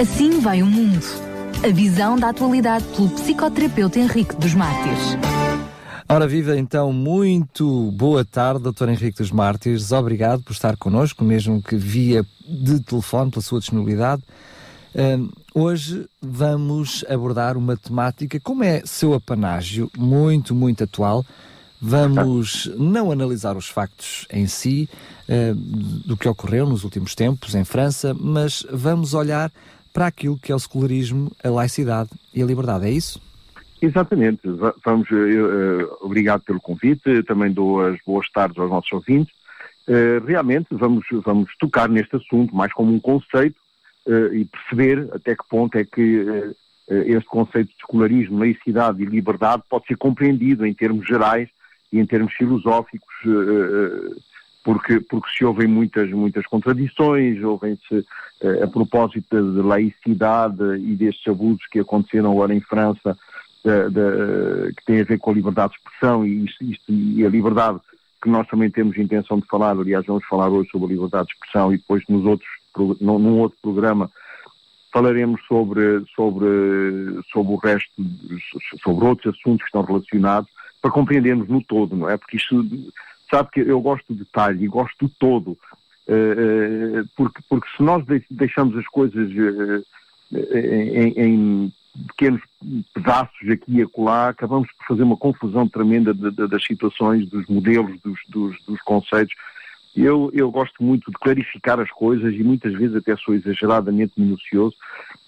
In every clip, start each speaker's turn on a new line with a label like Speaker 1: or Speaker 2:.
Speaker 1: Assim vai o mundo. A visão da atualidade pelo psicoterapeuta Henrique dos Mártires.
Speaker 2: Ora, viva então, muito boa tarde, Dr. Henrique dos Mártires. Obrigado por estar connosco, mesmo que via de telefone, pela sua disponibilidade. Uh, hoje vamos abordar uma temática, como é seu apanágio, muito, muito atual. Vamos não analisar os factos em si, uh, do que ocorreu nos últimos tempos em França, mas vamos olhar para aquilo que é o secularismo, a laicidade e a liberdade. É isso?
Speaker 3: Exatamente. Vamos, uh, obrigado pelo convite, também dou as boas tardes aos nossos ouvintes. Uh, realmente vamos, vamos tocar neste assunto mais como um conceito uh, e perceber até que ponto é que este conceito de secularismo, laicidade e liberdade pode ser compreendido em termos gerais e em termos filosóficos, porque, porque se ouvem muitas, muitas contradições, ouvem-se a propósito de laicidade e destes abusos que aconteceram agora em França, da, da, que tem a ver com a liberdade de expressão e, isto, isto, e, a liberdade que nós também temos intenção de falar, aliás vamos falar hoje sobre a liberdade de expressão e depois nos outros, num outro programa falaremos sobre, sobre, sobre o resto, sobre outros assuntos que estão relacionados, para compreendermos no todo, não é? Porque isto, sabe que eu gosto do detalhe e gosto do todo, uh, porque, porque se nós deixamos as coisas uh, em, em pequenos pedaços aqui e acolá, acabamos por fazer uma confusão tremenda das situações, dos modelos, dos, dos, dos conceitos. Eu, eu gosto muito de clarificar as coisas e muitas vezes até sou exageradamente minucioso,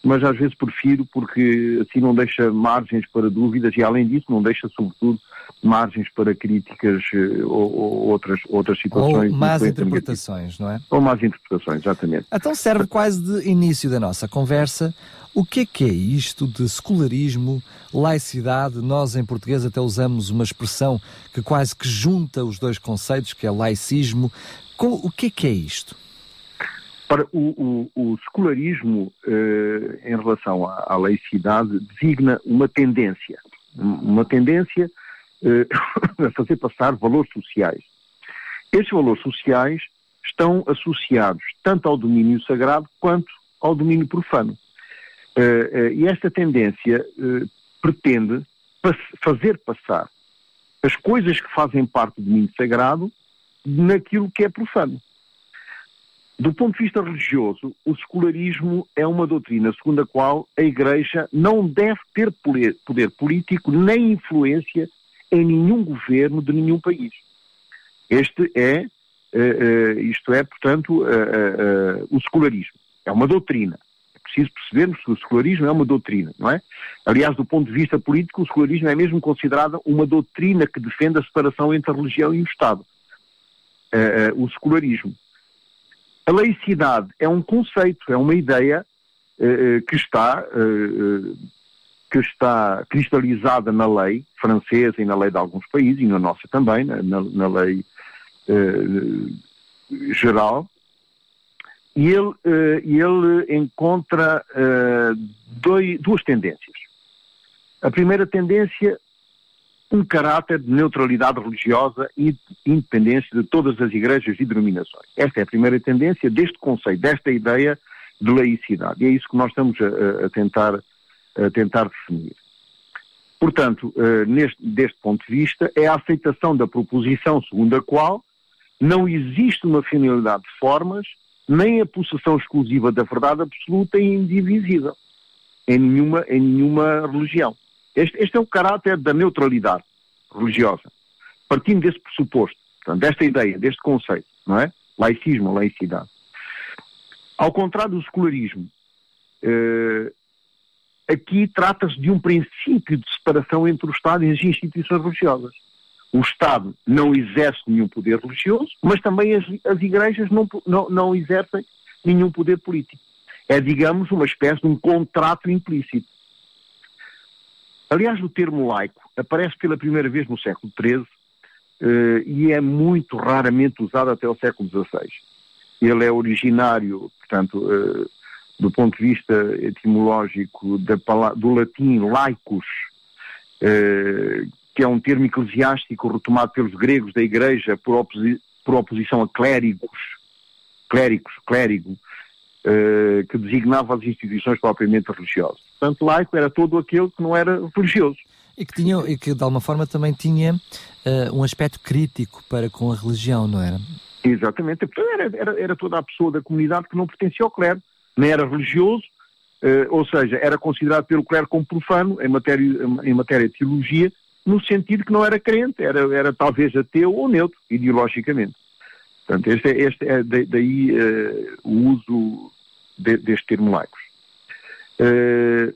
Speaker 3: mas às vezes prefiro porque assim não deixa margens para dúvidas e além disso não deixa sobretudo margens para críticas eh, ou, ou outras, outras situações.
Speaker 2: Ou más interpretações, não é?
Speaker 3: Ou más interpretações, exatamente.
Speaker 2: Então serve quase de início da nossa conversa o que é que é isto de secularismo, laicidade? Nós em português até usamos uma expressão que quase que junta os dois conceitos, que é laicismo. O que é que é isto?
Speaker 3: Para o, o, o secularismo, eh, em relação à, à, laicidade, designa uma tendência, uma tendência eh, a fazer passar valores sociais. Estes valores sociais estão associados tanto ao domínio sagrado quanto ao domínio profano. Uh, e esta tendência uh, pretende fazer passar as coisas que fazem parte do domínio sagrado naquilo que é profano. Do ponto de vista religioso, o secularismo é uma doutrina segundo a qual a Igreja não deve ter poder, político nem influência em nenhum governo de nenhum país. Este é, uh, isto é, portanto, o secularismo. É uma doutrina preciso percebermos que o secularismo é uma doutrina, não é? Aliás, do ponto de vista político, o secularismo é mesmo considerado uma doutrina que defende a separação entre a religião e o Estado. O secularismo. A laicidade é um conceito, é uma ideia uh, que está que está cristalizada na lei francesa e na lei de alguns países, e na nossa também, na, na lei geral, e ele, uh, ele encontra dois, duas tendências. A primeira tendência, um caráter de neutralidade religiosa e independência de todas as igrejas e denominações. Esta é a primeira tendência deste conceito, desta ideia de laicidade. E é isso que nós estamos a, a tentar, a tentar definir. Portanto, uh, neste, deste ponto de vista, é a aceitação da proposição segundo a qual não existe uma finalidade de formas nem a possessão exclusiva da verdade absoluta e indivisível em nenhuma, em nenhuma religião. Este, este é o caráter da neutralidade religiosa. Partindo desse pressuposto, portanto, desta ideia, deste conceito, não é? Laicismo, laicidade. Ao contrário do secularismo, eh, aqui trata-se de um princípio de separação entre o Estado e as instituições religiosas o Estado não exerce nenhum poder religioso, mas também as, as igrejas não, não, não exercem nenhum poder político. É, digamos, uma espécie de um contrato implícito. Aliás, o termo laico aparece pela primeira vez no século XIII eh, e é muito raramente usado até o século XVI. Ele é originário, portanto, eh, do ponto de vista etimológico do latim laicus, eh, que é um termo eclesiástico retomado pelos gregos da Igreja por, oposi por oposição a clérigos, clérigos, clérigo, uh, que designava as instituições propriamente religiosas. Portanto, laico era todo aquele que não era religioso.
Speaker 2: E que, tinha, e que de alguma forma também tinha uh, um aspecto crítico para com a religião, não era?
Speaker 3: Exatamente. Portanto, era, era, era toda a pessoa da comunidade que não pertencia ao clero, nem era religioso, uh, ou seja, era considerado pelo clero como profano em matéria, em matéria de teologia, no sentido que não era crente, era, era talvez ateu ou neutro, ideologicamente. Portanto, este é, este é daí uh, o uso de, deste termo laicos. Uh,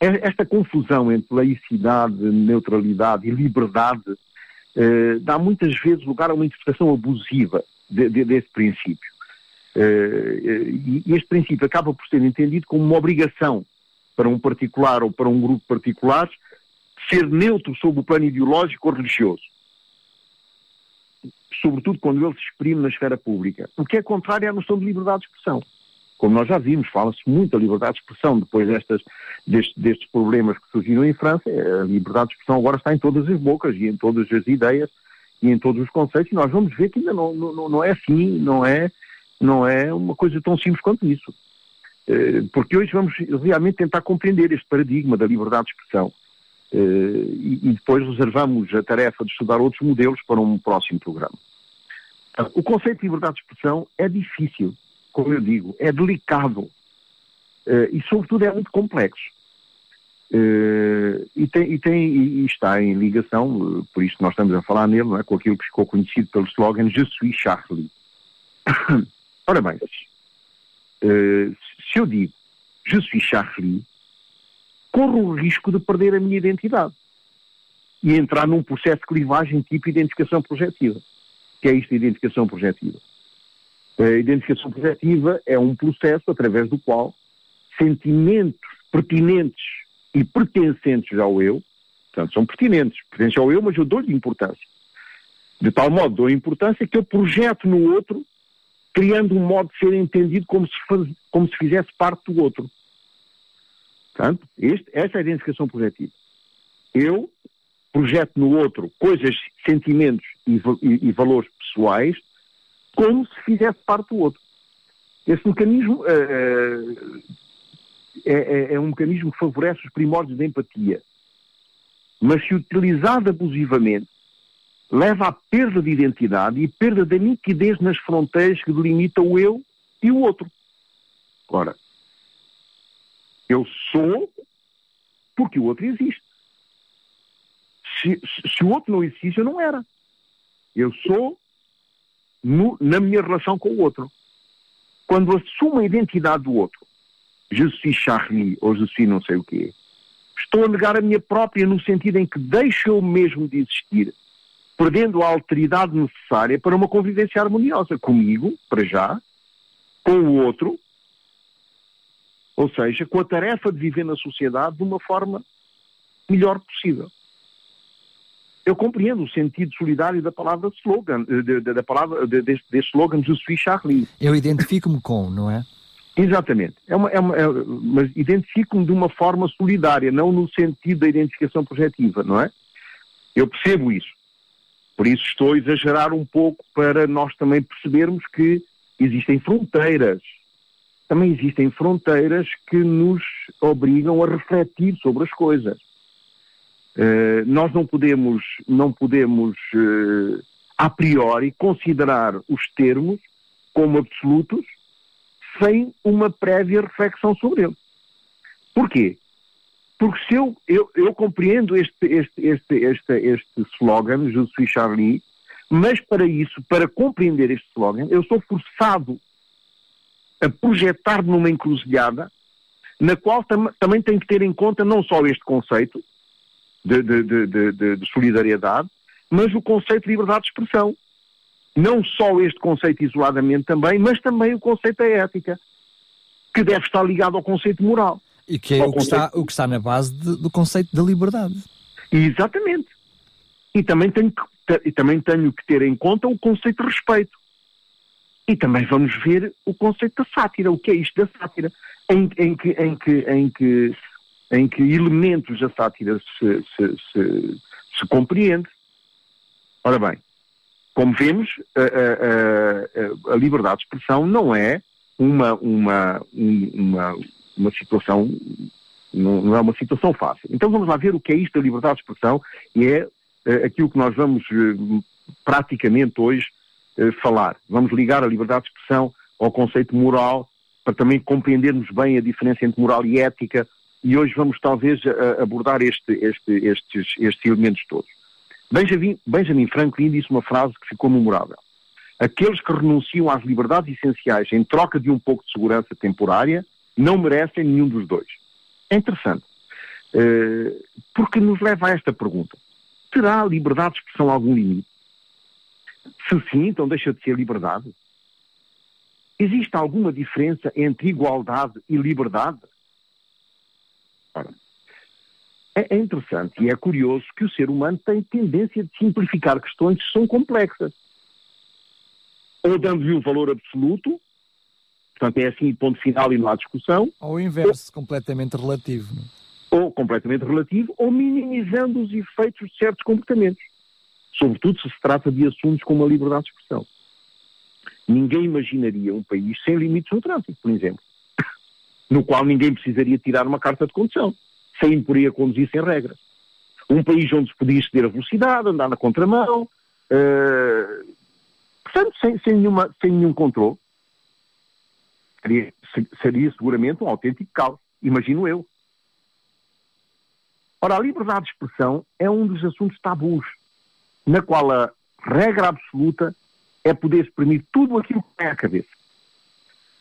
Speaker 3: esta confusão entre laicidade, neutralidade e liberdade uh, dá muitas vezes lugar a uma interpretação abusiva de, de, desse princípio. e este princípio acaba por ser entendido como uma obrigação para um particular ou para um grupo particular ser neutro sob o plano ideológico ou religioso sobretudo quando ele se exprime na esfera pública, o que é contrário à noção de liberdade de expressão. Como nós já vimos, fala-se muito da liberdade de expressão depois destas, destes, destes problemas que surgiram em França. A liberdade de expressão agora está em todas as bocas e em todas as ideias e em todos os conceitos e nós vamos ver que ainda não, não, não é assim, não é, não é uma coisa tão simples quanto isso. Eh, porque hoje vamos realmente tentar compreender este paradigma da liberdade de expressão eh, e depois reservamos a tarefa de estudar outros modelos para um próximo programa. O conceito de liberdade de expressão é difícil, como eu digo, é delicado uh, e, sobretudo, é muito complexo. Uh, e, tem, e, tem, e, está em ligação, uh, por isso nós estamos a falar nele, é, com aquilo que ficou conhecido pelo slogan Je suis Charlie. Ora bem, se eu digo Je suis Charlie, corro o risco de perder a minha identidade e entrar num processo de clivagem tipo identificação projetiva que é isto de identificação projetiva. A identificação projetiva é um processo através do qual sentimentos pertinentes e pertencentes ao eu, portanto, são pertinentes, pertencem ao eu, mas eu dou-lhe importância. De tal modo dou importância que eu projeto no outro, criando um modo de ser entendido como se, faz, como se fizesse parte do outro. Portanto, este, essa é a identificação projetiva. Eu projeto no outro coisas, sentimentos e, e, e valores pessoais como se fizesse parte do outro. Esse mecanismo uh, é, é, um mecanismo que favorece os primórdios da empatia. Mas se utilizado abusivamente, leva à perda de identidade e perda da nitidez nas fronteiras que delimitam o eu e o outro. Ora, eu sou porque o outro existe. Se, se o outro não existe, eu não era. Eu sou no, na minha relação com o outro. Quando assumo a identidade do outro, je suis Charlie ou je suis não sei o quê, estou a negar a minha própria no sentido em que deixo eu mesmo de existir, perdendo a alteridade necessária para uma convivência harmoniosa comigo, para já, com o outro, ou seja, com a tarefa de viver na sociedade de uma forma melhor possível eu compreendo o sentido solidário da palavra slogan, eh, de, de, da palavra, de, deste, deste slogan Je suis Charlie.
Speaker 2: Eu identifico-me com, não é?
Speaker 3: Exatamente. É uma, é uma, é, mas identifico-me de uma forma solidária, não no sentido da identificação projetiva, não é? Eu percebo isso. Por isso estou a exagerar um pouco para nós também percebermos que existem fronteiras. Também existem fronteiras que nos obrigam a refletir sobre as coisas. Uh, nós não podemos, não podemos uh, a priori considerar os termos como absolutos sem uma prévia reflexão sobre eles. Porquê? Porque se eu, eu, eu compreendo este, este, este, este, este slogan, Je suis Charlie, mas para isso, para compreender este slogan, eu sou forçado a projetar numa encruzilhada na qual tam também tenho que ter em conta não só este conceito, de, de, de, de, solidariedade, mas o conceito de liberdade de expressão. Não só este conceito isoladamente também, mas também o conceito da ética, que deve estar ligado ao conceito moral.
Speaker 2: E que é o que, conceito... está, o que está na base do conceito da liberdade.
Speaker 3: Exatamente. E também tenho, que, também tenho que ter em conta o conceito de respeito. E também vamos ver o conceito da sátira, o que é isto da sátira, em, em, que, em, que, em que em que elementos da sátira se, se, se, se compreende. Ora bem, como vemos, a, a, a, liberdade de expressão não é uma, uma, uma, uma situação, não, é uma situação fácil. Então vamos lá ver o que é isto da liberdade de expressão e é uh, aquilo que nós vamos uh, praticamente hoje uh, falar. Vamos ligar a liberdade de expressão ao conceito moral para também compreendermos bem a diferença entre moral e ética e hoje vamos talvez abordar este, este, estes, estes elementos todos. Benjamin, Benjamin Franklin disse uma frase que ficou memorável. Aqueles que renunciam às liberdades essenciais em troca de um pouco de segurança temporária não merecem nenhum dos dois. É interessante, uh, porque nos leva a esta pergunta. Terá a liberdade de expressão algum limite? Se sim, então deixa de ser liberdade? Existe alguma diferença entre igualdade e liberdade? Ora, é, é interessante e é curioso que o ser humano tem tendência de simplificar questões que são complexas. Ou dando-lhe um valor absoluto, portanto é assim ponto final e não há discussão.
Speaker 2: Ou o inverso, ou, completamente relativo.
Speaker 3: É? Ou completamente relativo, ou minimizando os efeitos de certos comportamentos. Sobretudo se se trata de assuntos como a liberdade de expressão. Ninguém imaginaria um país sem limites no trânsito, por exemplo, no qual ninguém precisaria tirar uma carta de condução sem poderia conduzir sem regras. Um país onde se podia exceder a velocidade, andar na contramão, uh, portanto, sem, sem, nenhuma, sem nenhum controle. Seria, seria seguramente um autêntico caos, imagino eu. Ora, a liberdade de expressão é um dos assuntos tabus, na qual a regra absoluta é poder exprimir tudo aquilo que tem à cabeça,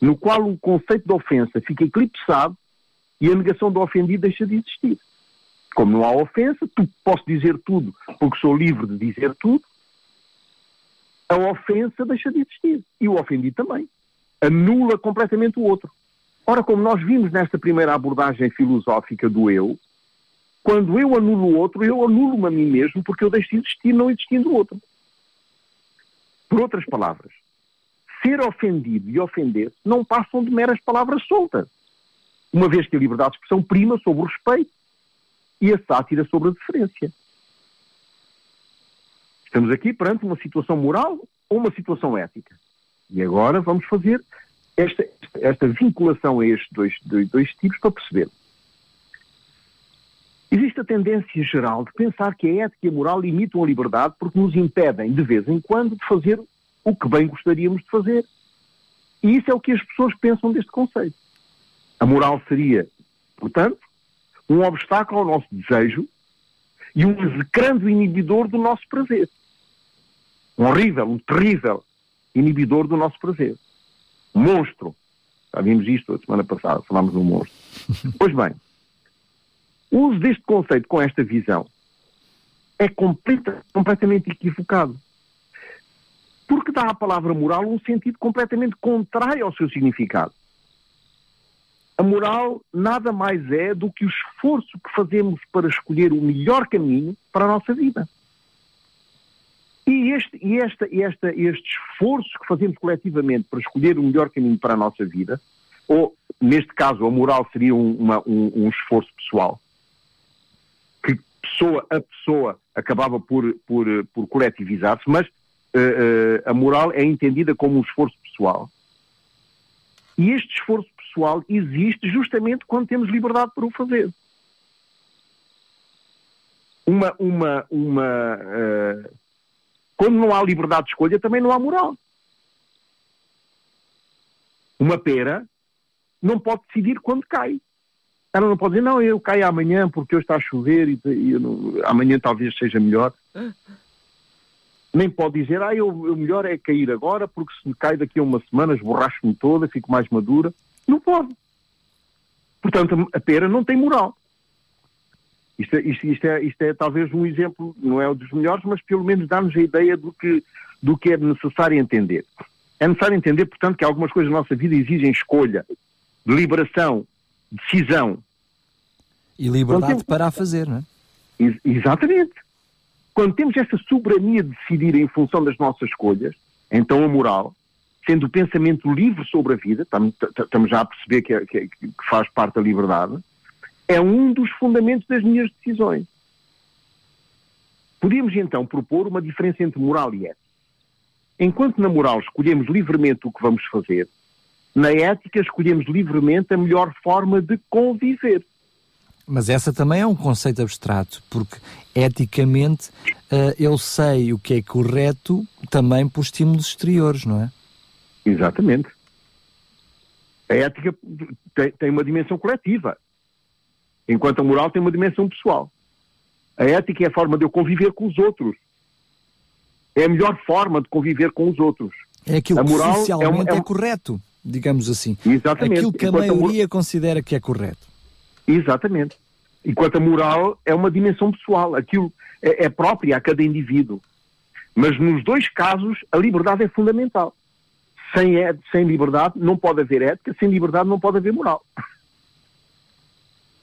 Speaker 3: no qual o conceito de ofensa fica eclipsado e a negação do ofendido deixa de existir. Como não há ofensa, tu posso dizer tudo porque sou livre de dizer tudo, a ofensa deixa de existir. E o ofendido também. Anula completamente o outro. Ora, como nós vimos nesta primeira abordagem filosófica do eu, quando eu anulo o outro, eu anulo-me a mim mesmo porque eu deixo de existir não existindo o outro. Por outras palavras, ser ofendido e ofender-se não passam de meras palavras soltas uma vez que a liberdade de expressão prima sobre o respeito e a sátira sobre a deferência. Estamos aqui perante uma situação moral ou uma situação ética. E agora vamos fazer esta, esta vinculação a estes dois, dois, dois tipos para perceber. Existe a tendência geral de pensar que a ética e a moral limitam a liberdade porque nos impedem, de vez em quando, de fazer o que bem gostaríamos de fazer. E isso é o que as pessoas pensam deste conceito. A moral seria, portanto, um obstáculo ao nosso desejo e um execrando inibidor do nosso prazer. Um horrível, um terrível inibidor do nosso prazer. Um monstro. Já vimos isto a semana passada, falámos um monstro. pois bem, o uso deste conceito com esta visão é completa, completamente equivocado. Porque dá à palavra moral um sentido completamente contrário ao seu significado. A moral nada mais é do que o esforço que fazemos para escolher o melhor caminho para a nossa vida. E este, e esta, esta, este esforço que fazemos coletivamente para escolher o melhor caminho para a nossa vida, ou neste caso a moral seria um, uma, um, um esforço pessoal, que pessoa a pessoa acabava por, por, por coletivizar-se, mas uh, uh, a moral é entendida como um esforço pessoal. E este esforço pessoal existe justamente quando temos liberdade para o fazer. Uma, uma, uma, uh, quando não há liberdade de escolha, também não há moral. Uma pera não pode decidir quando cai. Ela não pode dizer, não, eu caio amanhã porque hoje está a chover e, e não, amanhã talvez seja melhor. Nem pode dizer, ah, eu, melhor é cair agora porque se cai daqui a uma semana esborracho-me toda, fico mais madura. Não pode. Portanto, a pera não tem moral. Isto é, isto, isto, é, isto é talvez um exemplo, não é o dos melhores, mas pelo menos dá-nos a ideia do que, do que é necessário entender. É necessário entender, portanto, que algumas coisas na nossa vida exigem escolha, deliberação, decisão.
Speaker 2: E liberdade temos... para a fazer, não é?
Speaker 3: Ex exatamente. Quando temos essa soberania de decidir em função das nossas escolhas, então a moral, sendo o pensamento livre sobre a vida, estamos já a perceber que, é, que, é, que faz parte da liberdade, é um dos fundamentos das minhas decisões. Podíamos então propor uma diferença entre moral e ética. Enquanto na moral escolhemos livremente o que vamos fazer, Na ética, escolhemos livremente a melhor forma de conviver.
Speaker 2: Mas essa também é um conceito abstrato, porque eticamente uh, eu sei o que é correto também por estímulos exteriores, não é?
Speaker 3: Exatamente. A ética tem, tem uma dimensão coletiva, enquanto a moral tem uma dimensão pessoal. A ética é a forma de eu conviver com os outros. É a melhor forma de conviver com os outros.
Speaker 2: É aquilo a moral que socialmente é, um, é, é correto, digamos assim.
Speaker 3: Exatamente.
Speaker 2: Aquilo que a enquanto maioria a considera que é correto.
Speaker 3: Exatamente. Enquanto a moral é uma dimensão pessoal, aquilo é, é própria a cada indivíduo. Mas nos dois casos, a liberdade é fundamental. Sem, sem liberdade não pode haver ética, sem liberdade não pode haver moral.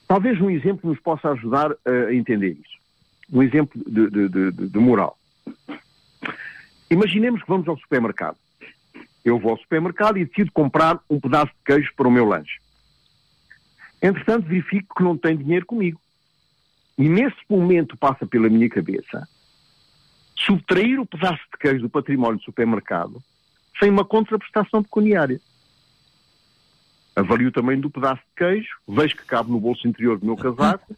Speaker 3: Talvez um exemplo nos possa ajudar a entender isso. Um exemplo de, de, de, de moral. Imaginemos que vamos ao supermercado. Eu vou ao supermercado e decido comprar um pedaço de queijo para o meu lanche. Entretanto, verifico que não tenho dinheiro comigo. E nesse momento passa pela minha cabeça subtrair o pedaço de queijo do património do supermercado sem uma contraprestação pecuniária. Avalio tamanho do pedaço de queijo, vejo que cabe no bolso interior do meu casaco,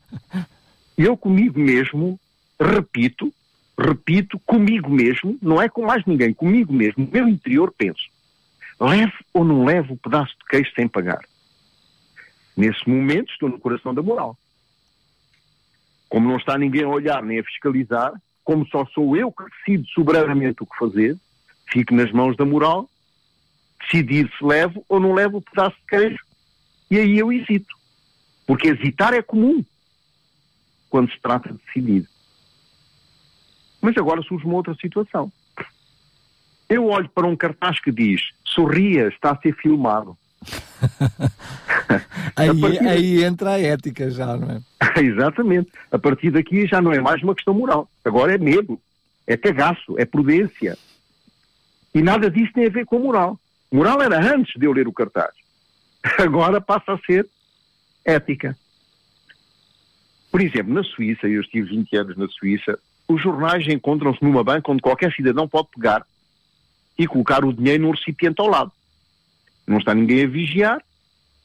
Speaker 3: e eu comigo mesmo repito, repito comigo mesmo, não é com mais ninguém, comigo mesmo, no meu interior penso, levo ou não levo o pedaço de queijo sem pagar? Nesse momento estou no coração da moral. Como não está ninguém a olhar nem a fiscalizar, como só sou eu que decido soberanamente o que fazer, fico nas mãos da moral, decidir se levo ou não levo o pedaço de queijo. E aí eu hesito. Porque hesitar é comum quando se trata de decidir. Mas agora surge uma outra situação. Eu olho para um cartaz que diz sorria, está a ser filmado.
Speaker 2: aí, a aí entra a ética já, não é?
Speaker 3: Exatamente. A partir daqui já não é mais uma questão moral. Agora é medo, é cagaço, é prudência. E nada disso tem a ver com moral. Moral era antes de eu ler o cartaz. Agora passa a ser ética. Por exemplo, na Suíça, eu estive 20 anos na Suíça, os jornais encontram-se numa banca onde qualquer cidadão pode pegar e colocar o dinheiro num recipiente ao lado. Não está ninguém a vigiar,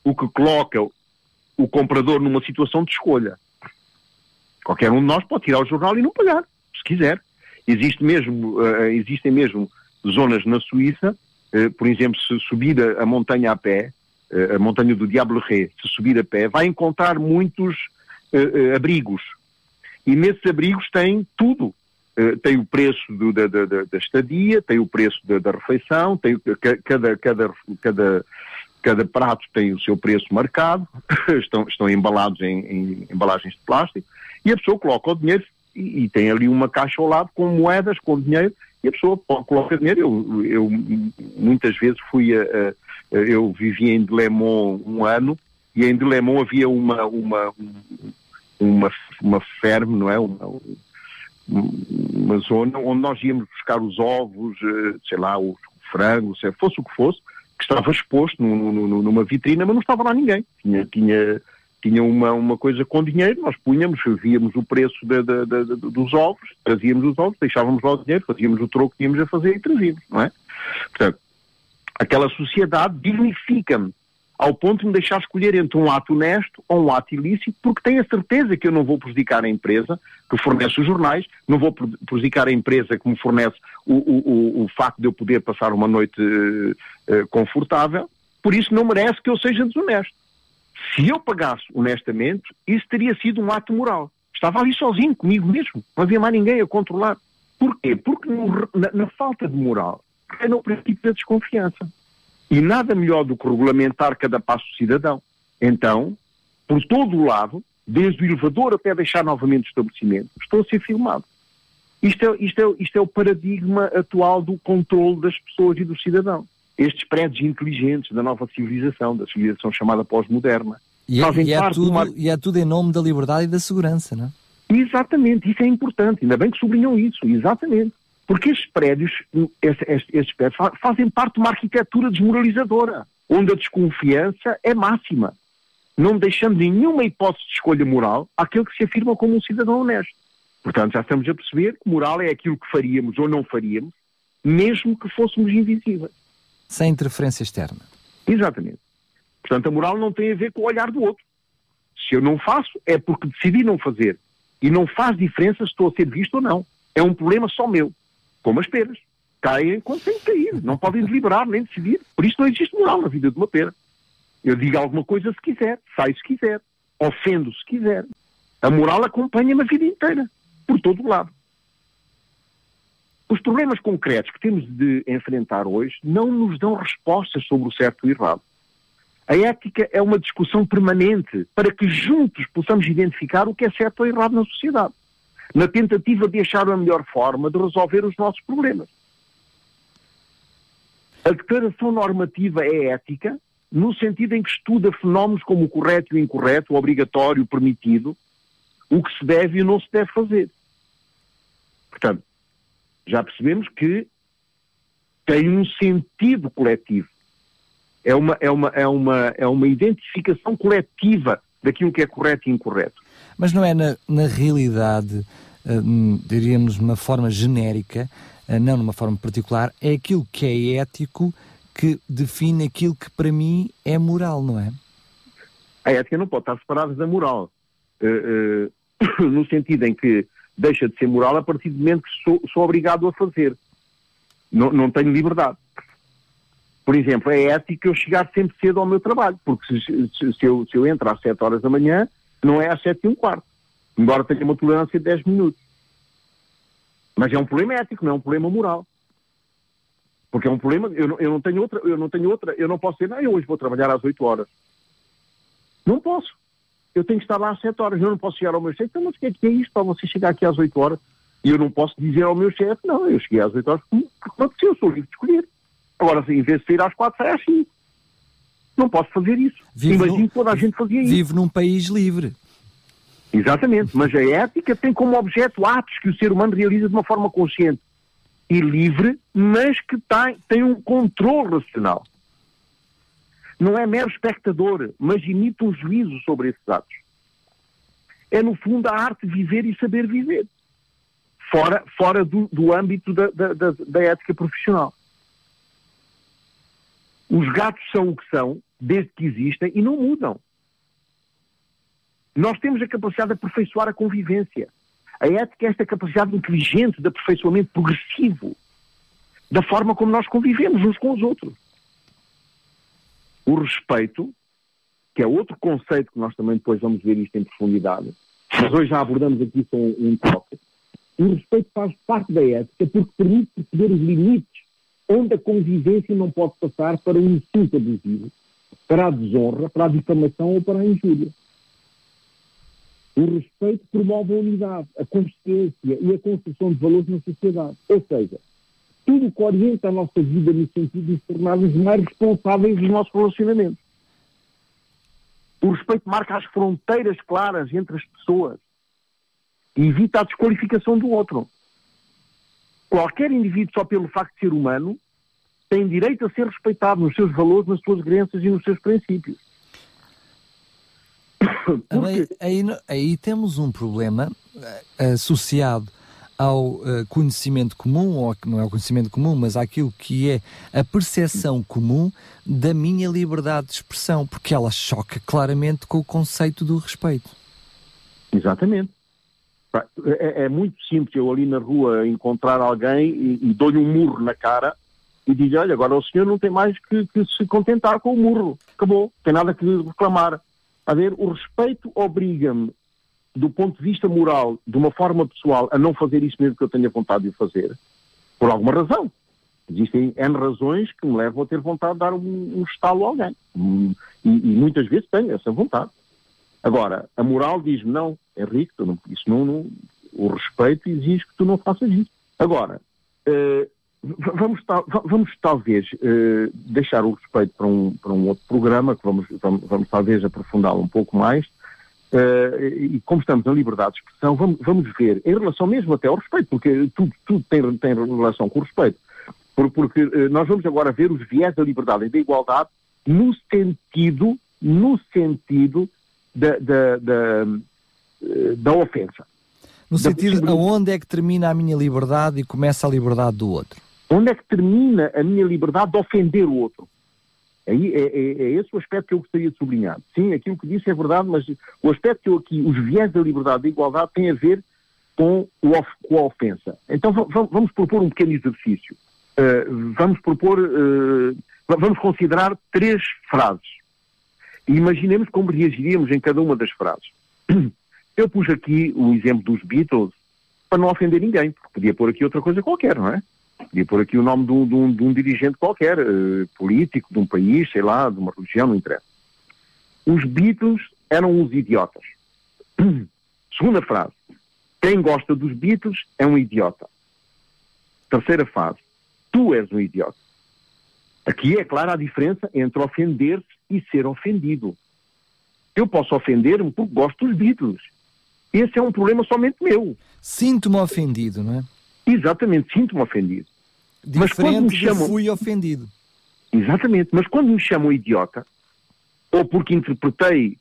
Speaker 3: o que coloca o comprador numa situação de escolha. Qualquer um de nós pode tirar o jornal e não pagar, se quiser. Existe mesmo, uh, existem mesmo zonas na Suíça, uh, por exemplo, se subir a, montanha a pé, uh, a montanha do Diable Ré, se subir a pé, vai encontrar muitos abrigos. E nesses abrigos tem tudo. tem o preço do, da, da, da, estadia, tem o preço da, da refeição, tem cada, cada, cada cada prato tem o seu preço marcado, estão, estão embalados em, em, embalagens de plástico, e a pessoa coloca o dinheiro e, e, tem ali uma caixa ao lado com moedas, com dinheiro, a pessoa coloca dinheiro. Eu, eu muitas vezes fui a, a, eu vivi em Delemont um ano, e em Delemont havia uma, uma, uma, uma ferme, não é? Uma, uma zona onde nós íamos buscar os ovos, eh, sei lá, o frango, se fosse o que fosse, que estava exposto numa vitrina, mas não estava lá ninguém. Tinha, tinha, tinha uma, uma coisa com dinheiro, nós punhamos, víamos o preço de, de, de, dos ovos, trazíamos os ovos, deixávamos lá o dinheiro, fazíamos o troco que tínhamos a fazer e trazíamos, não é? Portanto, aquela sociedade dignifica-me ao ponto de me deixar escolher entre um ato honesto ou um ato ilícito, porque tenho a certeza que eu não vou prejudicar a empresa que fornece os jornais, não vou prejudicar a empresa que me fornece o, o, o, o facto de eu poder passar uma noite uh, confortável, por isso não merece que eu seja desonesto. Se eu pagasse honestamente, isso teria sido um ato moral. Estava ali sozinho, comigo mesmo, não havia mais ninguém a controlar. Porquê? Porque no, na, na falta de moral é no princípio da desconfiança. E nada melhor do que regulamentar cada passo do cidadão. Então, por todo o lado, desde o elevador até deixar novamente o estabelecimento, estou a ser filmado. Isto é, isto, é, isto é o paradigma atual do controle das pessoas e do cidadão. Estes prédios inteligentes da nova civilização, da civilização chamada pós-moderna.
Speaker 2: E, é, e, é tudo, uma... e é tudo em nome da liberdade e da segurança, não é?
Speaker 3: Exatamente, isso é importante, ainda bem que sublinham isso, exatamente. Porque estes prédios, estes, estes prédios fazem parte de uma arquitetura desmoralizadora, onde a desconfiança é máxima, não deixando nenhuma hipótese de escolha moral àquele que se afirma como um cidadão honesto. Portanto, já estamos a perceber que moral é aquilo que faríamos ou não faríamos, mesmo que fôssemos invisíveis.
Speaker 2: Sem interferência externa.
Speaker 3: Exatamente. Portanto, a moral não tem a ver com o olhar do outro. Se eu não faço, é porque decidi não fazer. E não faz diferença se estou a ser visto ou não. É um problema só meu. Como as peras. Caem quando têm que cair. Não podem deliberar nem decidir. Por isso não existe moral na vida de uma pera. Eu digo alguma coisa se quiser, saio se quiser, ofendo se quiser. A moral acompanha-me a vida inteira, por todo o lado. Os problemas concretos que temos de enfrentar hoje não nos dão respostas sobre o certo e o errado. A ética é uma discussão permanente para que juntos possamos identificar o que é certo ou errado na sociedade, na tentativa de achar a melhor forma de resolver os nossos problemas. A declaração normativa é ética no sentido em que estuda fenómenos como o correto e o incorreto, o obrigatório, o permitido, o que se deve e o não se deve fazer. Portanto, já percebemos que tem um sentido coletivo. É uma, é uma, é uma, é uma identificação coletiva daquilo que é correto e incorreto.
Speaker 2: Mas não é na, na realidade, uh, diríamos de uma forma genérica, uh, não numa forma particular, é aquilo que é ético que define aquilo que para mim é moral, não é?
Speaker 3: A ética não pode estar separada da moral. Uh, no sentido em que deixa de ser moral a partir do momento que sou, sou obrigado a fazer. Não, não, tenho liberdade. Por exemplo, é ético eu chegar sempre cedo ao meu trabalho, porque se, se, se, eu, se eu entro às 7 horas da manhã, não é às 7 e um quarto, embora tenha uma tolerância de 10 minutos. Mas é um problema ético, não é um problema moral. Porque é um problema, eu não, eu não tenho outra, eu não tenho outra, eu não posso dizer, não, eu hoje vou trabalhar às 8 horas. Não posso eu tenho que estar lá às 7 horas, eu não posso chegar ao meu chefe, então mas o que é, isto para você chegar aqui às 8 horas? E eu não posso dizer ao meu chefe, não, eu cheguei às 8 horas porque não eu sou livre de escolher. Agora, em vez de sair às 4, sai às 5. Não posso fazer isso. Imagino que toda a gente fazia isso.
Speaker 2: Vive num país livre.
Speaker 3: Exatamente, mas a ética tem como objeto atos que o ser humano realiza de uma forma consciente e livre, mas que tem, tem um controle racional não é mero espectador, mas imita um juízo sobre esses atos. É, no fundo, a arte de viver e saber viver, fora, fora do, do âmbito da, da, da, da ética profissional. Os gatos são o que são, desde que existem, e não mudam. Nós temos a capacidade de aperfeiçoar a convivência. A ética é esta capacidade inteligente de aperfeiçoamento progressivo da forma como nós convivemos uns com os outros. O respeito, que é outro conceito que nós também depois vamos ver isto em profundidade, mas hoje já abordamos aqui só um, um toque. O respeito faz parte da ética porque permite perceber os limites onde a convivência não pode passar para um insulto abusivo, para a desonra, para a difamação ou para a injúria. O respeito promove a unidade, a consciência e a construção de valores na sociedade. Ou seja, tudo que orienta a nossa vida no sentido de tornarmos mais responsáveis dos nossos relacionamentos. O respeito marca as fronteiras claras entre as pessoas e evita a desqualificação do outro. Qualquer indivíduo, só pelo facto de ser humano, tem direito a ser respeitado nos seus valores, nas suas crenças e nos seus princípios.
Speaker 2: Porque... Aí, aí, aí, temos um problema eh, associado ao uh, conhecimento comum, ou não é o conhecimento comum, mas àquilo que é a percepção comum da minha liberdade de expressão, porque ela choca claramente com o conceito do respeito.
Speaker 3: Exatamente. É, é muito simples eu ali na rua encontrar alguém e, e dou-lhe um murro na cara e digo, olha, agora o senhor não tem mais que, que se contentar com o murro. Acabou, não tem nada que reclamar. A ver, o respeito obriga-me do ponto de vista moral, de uma forma pessoal, a não fazer isso mesmo que eu tenha vontade de fazer, por alguma razão. Existem N razões que me levam a ter vontade de dar um, um estalo a alguém. E, e, muitas vezes tenho essa vontade. Agora, a moral diz-me, não, Henrique, não, isso não, não, o respeito exige que tu não faças isso. Agora, uh, vamos, vamos talvez uh, deixar o respeito para um, para um outro programa, que vamos, vamos, vamos talvez aprofundá-lo um pouco mais, Uh, e como estamos na liberdade de expressão, vamos, vamos, ver, em relação mesmo até ao respeito, porque tudo, tudo tem, tem relação com o respeito, porque, porque uh, nós vamos agora ver os viés da liberdade e da igualdade no sentido, no sentido da, da, da, uh, da ofensa.
Speaker 2: No sentido, de onde é que termina a minha liberdade e começa a liberdade do outro?
Speaker 3: Onde é que termina a minha liberdade de ofender o outro? É, é, é, esse o aspecto que eu gostaria de sublinhar. Sim, aquilo que disse é verdade, mas o aspecto que eu aqui, os viés da liberdade e da igualdade, tem a ver com a ofensa. Então vamos propor um pequeno exercício. Uh, vamos propor, uh, vamos considerar três frases. E imaginemos como reagiríamos em cada uma das frases. Eu pus aqui o exemplo dos Beatles para não ofender ninguém, porque podia pôr aqui outra coisa qualquer, não é? Podia pôr aqui o nome de um, de um, de um dirigente qualquer, uh, político, de um país, sei lá, de uma religião, não interessa. Os Beatles eram uns idiotas. Segunda frase. Quem gosta dos Beatles é um idiota. Terceira fase. Tu és um idiota. Aqui é clara a diferença entre ofender-se e ser ofendido. Eu posso ofender-me porque gosto dos Beatles. Esse é um problema somente meu.
Speaker 2: Sinto-me ofendido, não é?
Speaker 3: Exatamente, sinto-me ofendido.
Speaker 2: Diferente mas quando me chamam... fui ofendido.
Speaker 3: Exatamente, mas quando me chamam idiota, ou porque interpretei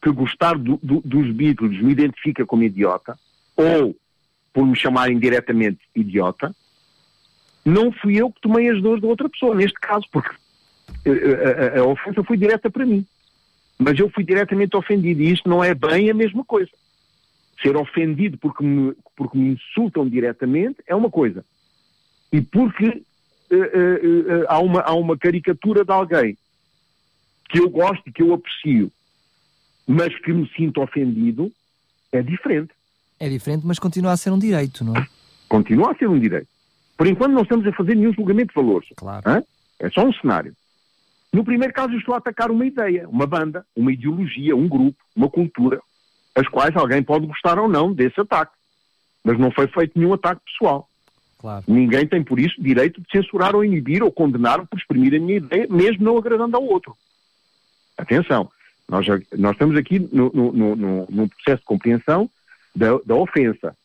Speaker 3: que gostar do, do, dos Beatles me identifica como idiota, ou por me chamarem diretamente idiota, não fui eu que tomei as dores da outra pessoa, neste caso, porque a, a, a ofensa foi direta para mim. Mas eu fui diretamente ofendido e isto não é bem a mesma coisa. Ser ofendido porque me, porque me insultam diretamente é uma coisa. E porque uh, uh, uh, há, uma, há uma caricatura de alguém que eu gosto e que eu aprecio, mas que me sinto ofendido, é diferente.
Speaker 2: É diferente, mas continua a ser um direito, não é?
Speaker 3: Continua a ser um direito. Por enquanto não estamos a fazer nenhum julgamento de valores.
Speaker 2: Claro.
Speaker 3: Hã? É só um cenário. No primeiro caso, eu estou a atacar uma ideia, uma banda, uma ideologia, um grupo, uma cultura, as quais alguém pode gostar ou não desse ataque. Mas não foi feito nenhum ataque pessoal.
Speaker 2: Claro.
Speaker 3: Ninguém tem, por isso, direito de censurar ou inibir ou condenar por exprimir a minha ideia, mesmo não agradando ao outro. Atenção, nós, nós estamos aqui no, no, no, num processo de compreensão da, da ofensa.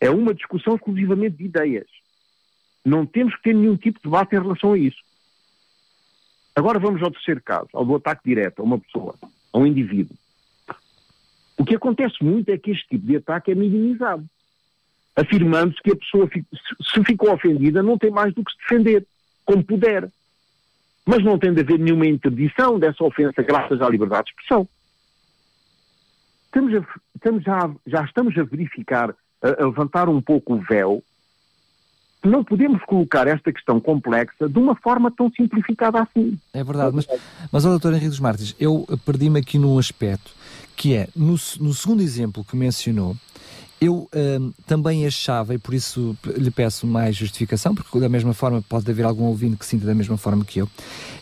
Speaker 3: É uma discussão exclusivamente de ideias. Não temos que ter nenhum tipo de debate em relação a isso. Agora vamos ao terceiro caso, ao do ataque direto a uma pessoa, a um indivíduo. O que acontece muito é que este tipo de ataque é minimizado, afirmando-se que a pessoa, se ficou ofendida, não tem mais do que se defender, como puder. Mas não tem de haver nenhuma interdição dessa ofensa graças à liberdade de expressão. Estamos, a, estamos já, já estamos a verificar, a, a levantar um pouco o véu não podemos colocar esta questão complexa de uma forma tão simplificada assim.
Speaker 2: É verdade, mas, mas ó, doutor Henrique dos Martins, eu perdi-me aqui num aspecto, que é, no, no segundo exemplo que mencionou, eu hum, também achava, e por isso lhe peço mais justificação, porque da mesma forma pode haver algum ouvinte que sinta da mesma forma que eu,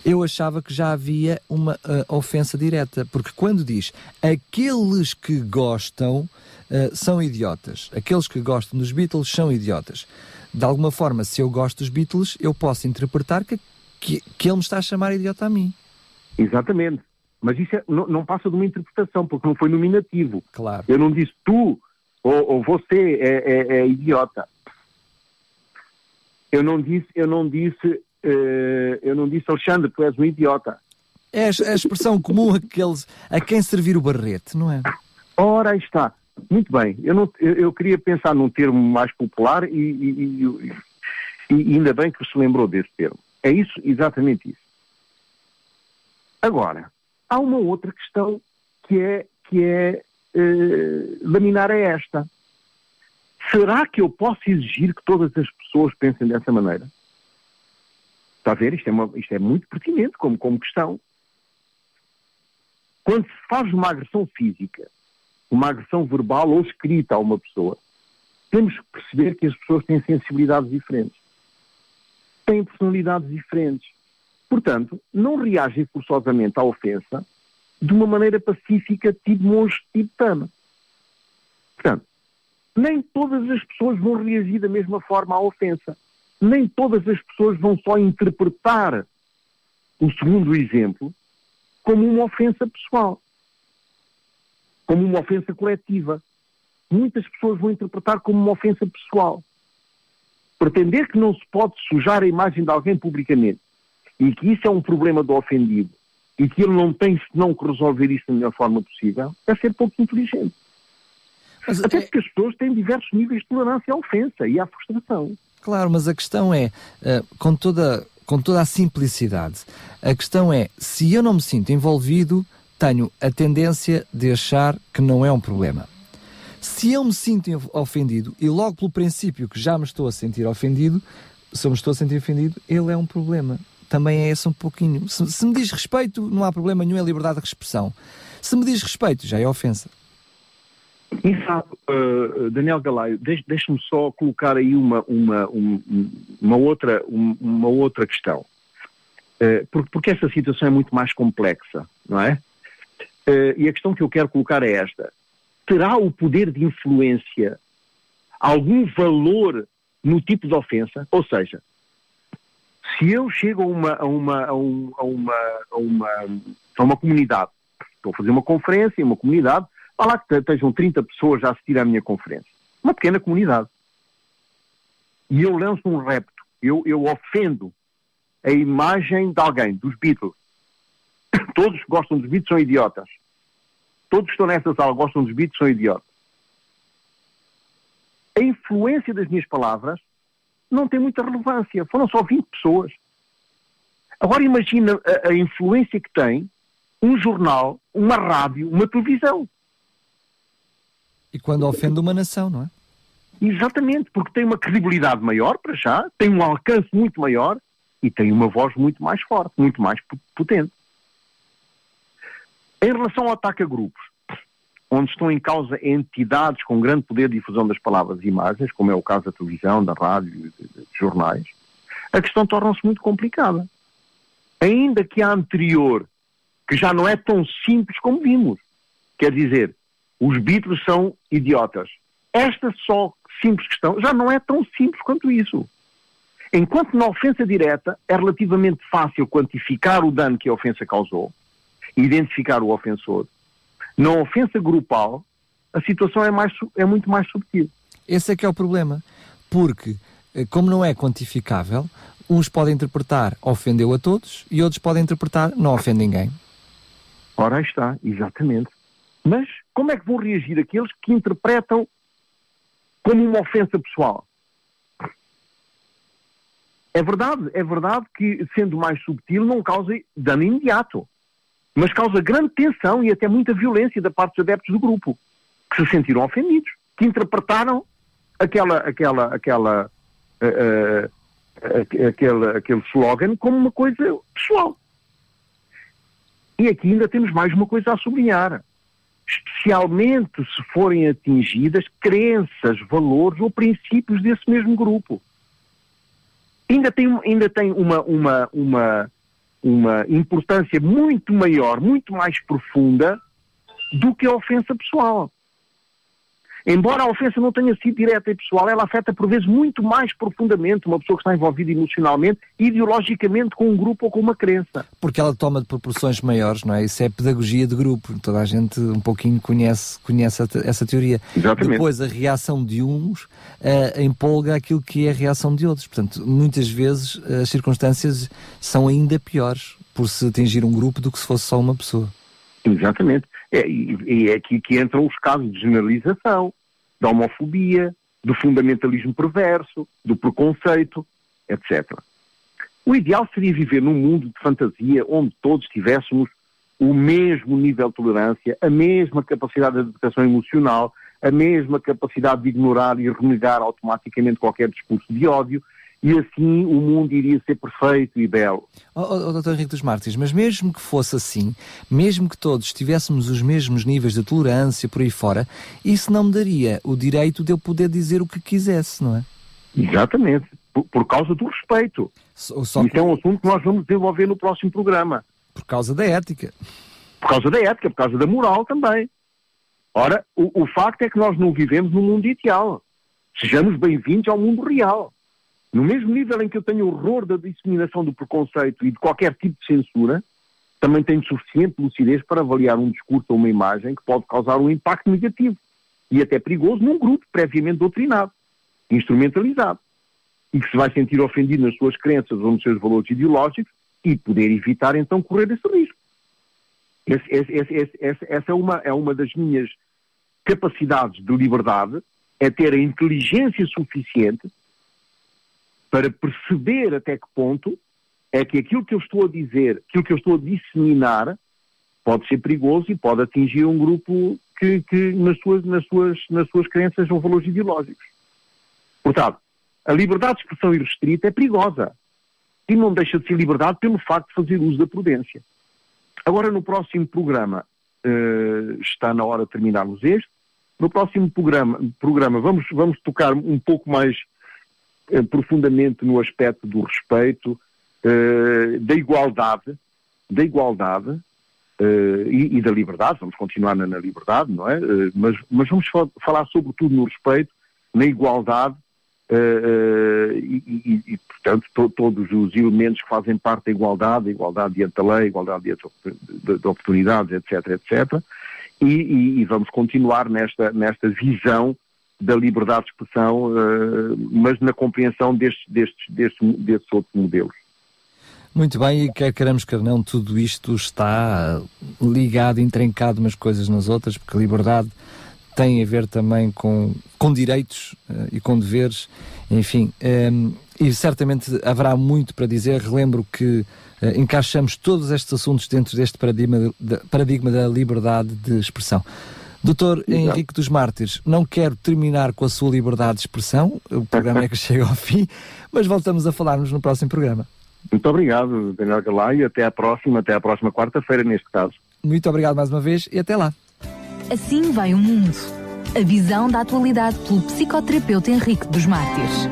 Speaker 2: eu achava que já havia uma uh, ofensa direta, porque quando diz aqueles que gostam uh, são idiotas, aqueles que gostam dos Beatles são idiotas de alguma forma, se eu gosto dos Beatles, eu posso interpretar que, que, que ele me está a chamar idiota a mim.
Speaker 3: Exatamente. Mas isso é, não, não, passa de uma interpretação, porque não foi nominativo.
Speaker 2: Claro.
Speaker 3: Eu não disse tu ou, ou você é, é, é, idiota. Eu não disse, eu não disse, uh, eu não disse Alexandre, tu és um idiota.
Speaker 2: É a, é expressão comum aqueles, a quem servir o barrete, não é?
Speaker 3: Ora, aí está. Muito bem, eu, não, eu, eu, queria pensar num termo mais popular e, e, e, e, ainda bem que se lembrou desse termo. É isso, exatamente isso. Agora, há uma outra questão que é, que é eh, laminar a esta. Será que eu posso exigir que todas as pessoas pensem dessa maneira? Está a ver? Isto é, uma, isto é muito pertinente como, como questão. Quando se faz uma agressão física uma agressão verbal ou escrita a uma pessoa, temos que perceber que as pessoas têm sensibilidades diferentes, têm personalidades diferentes. Portanto, não reagem forçosamente à ofensa de uma maneira pacífica, tipo monstro, tipo tama. Portanto, nem todas as pessoas vão reagir da mesma forma à ofensa. Nem todas as pessoas vão só interpretar o segundo exemplo como uma ofensa pessoal como uma ofensa coletiva. Muitas pessoas vão interpretar como uma ofensa pessoal. Pretender que não se pode sujar a imagem de alguém publicamente e que isso é um problema do ofendido e que ele não tem senão que resolver isso da melhor forma possível é ser pouco inteligente. Mas Até é... porque as pessoas têm diversos níveis de tolerância à ofensa e à frustração.
Speaker 2: Claro, mas a questão é, uh, com toda com toda a simplicidade. A questão é, se eu não me sinto envolvido, tenho a tendência de achar que não é um problema. Se eu me sinto ofendido e logo pelo princípio que já me estou a sentir ofendido, se eu me estou a sentir ofendido, ele é um problema. Também é esse um pouquinho. Se, se me diz respeito, não há problema nenhum, é liberdade de expressão. Se me diz respeito, já é ofensa.
Speaker 3: Exato. Uh, Daniel Galaio, deixe-me só colocar aí uma, uma, uma, outra, uma outra questão. Uh, porque, porque essa situação é muito mais complexa, não é? Uh, e a questão que eu quero colocar é esta. Terá o poder de influência algum valor no tipo de ofensa? Ou seja, se eu chego a uma, a uma, a uma, a uma, a uma, a uma comunidade, estou a fazer uma conferência em uma comunidade, Vá lá que estejam 30 pessoas a assistir à minha conferência. Uma pequena comunidade. E eu lanço um repto. Eu, eu ofendo a imagem de alguém, dos Beatles. Todos que gostam dos Beatles são idiotas. Todos que estão nessa sala gostam dos Beatles são idiotas. A influência das minhas palavras não tem muita relevância. Foram só 20 pessoas. Agora imagina a, a influência que tem um jornal, uma rádio, uma televisão.
Speaker 2: E quando ofende uma nação, não é?
Speaker 3: Exatamente, porque tem uma credibilidade maior para já, tem um alcance muito maior e tem uma voz muito mais forte, muito mais potente. Em relação ao ataque a grupos, onde estão em causa entidades com grande poder de difusão das palavras e imagens, como é o caso da televisão, da rádio, de, jornais, a questão torna-se muito complicada. Ainda que a anterior, que já não é tão simples como vimos, quer dizer, os Beatles são idiotas. Esta só simples questão já não é tão simples quanto isso. Enquanto na ofensa direta é relativamente fácil quantificar o dano que a ofensa causou, identificar o ofensor, na ofensa grupal a situação é, mais, é muito mais subtil.
Speaker 2: Esse é que é o problema. Porque, eh, como não é quantificável, uns podem interpretar ofendeu a todos e outros podem interpretar não ofende ninguém.
Speaker 3: Ora aí está, exatamente. Mas como é que vão reagir aqueles que interpretam como uma ofensa pessoal? É verdade, é verdade que, sendo mais subtil, não causa dano imediato, mas causa grande tensão e até muita violência da parte dos adeptos do grupo, que se sentiram ofendidos, que interpretaram aquela, aquela, aquela, uh, uh, aquele, aquele slogan como uma coisa pessoal. E aqui ainda temos mais uma coisa a sublinhar especialmente se forem atingidas crenças, valores ou princípios desse mesmo grupo. Ainda tem, ainda tem uma, uma, uma, uma importância muito maior, muito mais profunda do que a ofensa pessoal. Embora a ofensa não tenha sido direta e pessoal, ela afeta por vezes muito mais profundamente uma pessoa que está envolvida emocionalmente, ideologicamente com um grupo ou com uma crença.
Speaker 2: Porque ela toma de proporções maiores, não é? Isso é pedagogia de grupo. Toda a gente um pouquinho conhece, conhece essa teoria.
Speaker 3: Exatamente.
Speaker 2: Depois a reação de uns uh, empolga aquilo que é a reação de outros. Portanto, muitas vezes as circunstâncias são ainda piores por se atingir um grupo do que se fosse só uma pessoa.
Speaker 3: Exatamente. É, e é aqui que entram os casos de generalização, da homofobia, do fundamentalismo perverso, do preconceito, etc. O ideal seria viver num mundo de fantasia onde todos tivéssemos o mesmo nível de tolerância, a mesma capacidade de educação emocional, a mesma capacidade de ignorar e renegar automaticamente qualquer discurso de ódio e assim o mundo iria ser perfeito e belo.
Speaker 2: Oh, oh, Dr. Henrique dos Mártires, mas mesmo que fosse assim, mesmo que todos tivéssemos os mesmos níveis de tolerância por aí fora, isso não me daria o direito de eu poder dizer o que quisesse, não é?
Speaker 3: Exatamente, por, por causa do respeito. Só isso é um assunto que nós vamos desenvolver no próximo programa.
Speaker 2: Por causa da ética.
Speaker 3: Por causa da ética, por causa da moral também. Ora, o, o facto é que nós não vivemos no mundo ideal. Sejamos bem-vindos ao mundo real. No mesmo nível em que eu tenho horror da disseminação do preconceito e de qualquer tipo de censura, também tenho suficiente lucidez para avaliar um discurso ou uma imagem que pode causar um impacto negativo e até perigoso num grupo previamente doutrinado, instrumentalizado, e que se vai sentir ofendido nas suas crenças ou nos seus valores ideológicos e poder evitar então correr esse risco. Esse, esse, esse, essa é uma, é uma das minhas capacidades de liberdade, é ter a inteligência suficiente para perceber até que ponto é que aquilo que eu estou a dizer, aquilo que eu estou a disseminar, pode ser perigoso e pode atingir um grupo que, que nas, suas, nas, suas, nas suas crenças são valores ideológicos. Portanto, a liberdade de expressão irrestrita é perigosa e não deixa de ser liberdade pelo facto de fazer uso da prudência. Agora, no próximo programa, uh, está na hora de terminarmos este, no próximo programa, programa vamos, vamos tocar um pouco mais profundamente no aspecto do respeito, uh, da igualdade, da igualdade e, e, da liberdade, vamos continuar na, na liberdade, não é? mas, mas vamos falar sobretudo no respeito, na igualdade e, e, e, portanto, to, todos os elementos que fazem parte da igualdade, igualdade diante da lei, igualdade diante de, de oportunidades, etc., etc., e, vamos continuar nesta, nesta visão da liberdade de expressão, uh, mas na compreensão destes, destes, destes, destes outros modelos.
Speaker 2: Muito bem, e quer queremos, quer não, tudo isto está ligado, intrincado umas coisas nas outras, porque a liberdade tem a ver também com, com direitos uh, e com deveres, enfim, um, ehm, e certamente haverá muito para dizer. Relembro que uh, encaixamos todos estes assuntos dentro deste paradigma, de, paradigma da liberdade de expressão. Doutor Henrique dos Mártires, não quero terminar com a sua liberdade de expressão, o programa é que chega ao fim, mas voltamos a falarmos no próximo programa.
Speaker 3: Muito obrigado, Daniel Galay, e até à próxima, até à próxima quarta-feira, neste caso.
Speaker 2: Muito obrigado mais uma vez e até lá.
Speaker 1: Assim vai o mundo. A visão da atualidade pelo psicoterapeuta Henrique dos Mártires.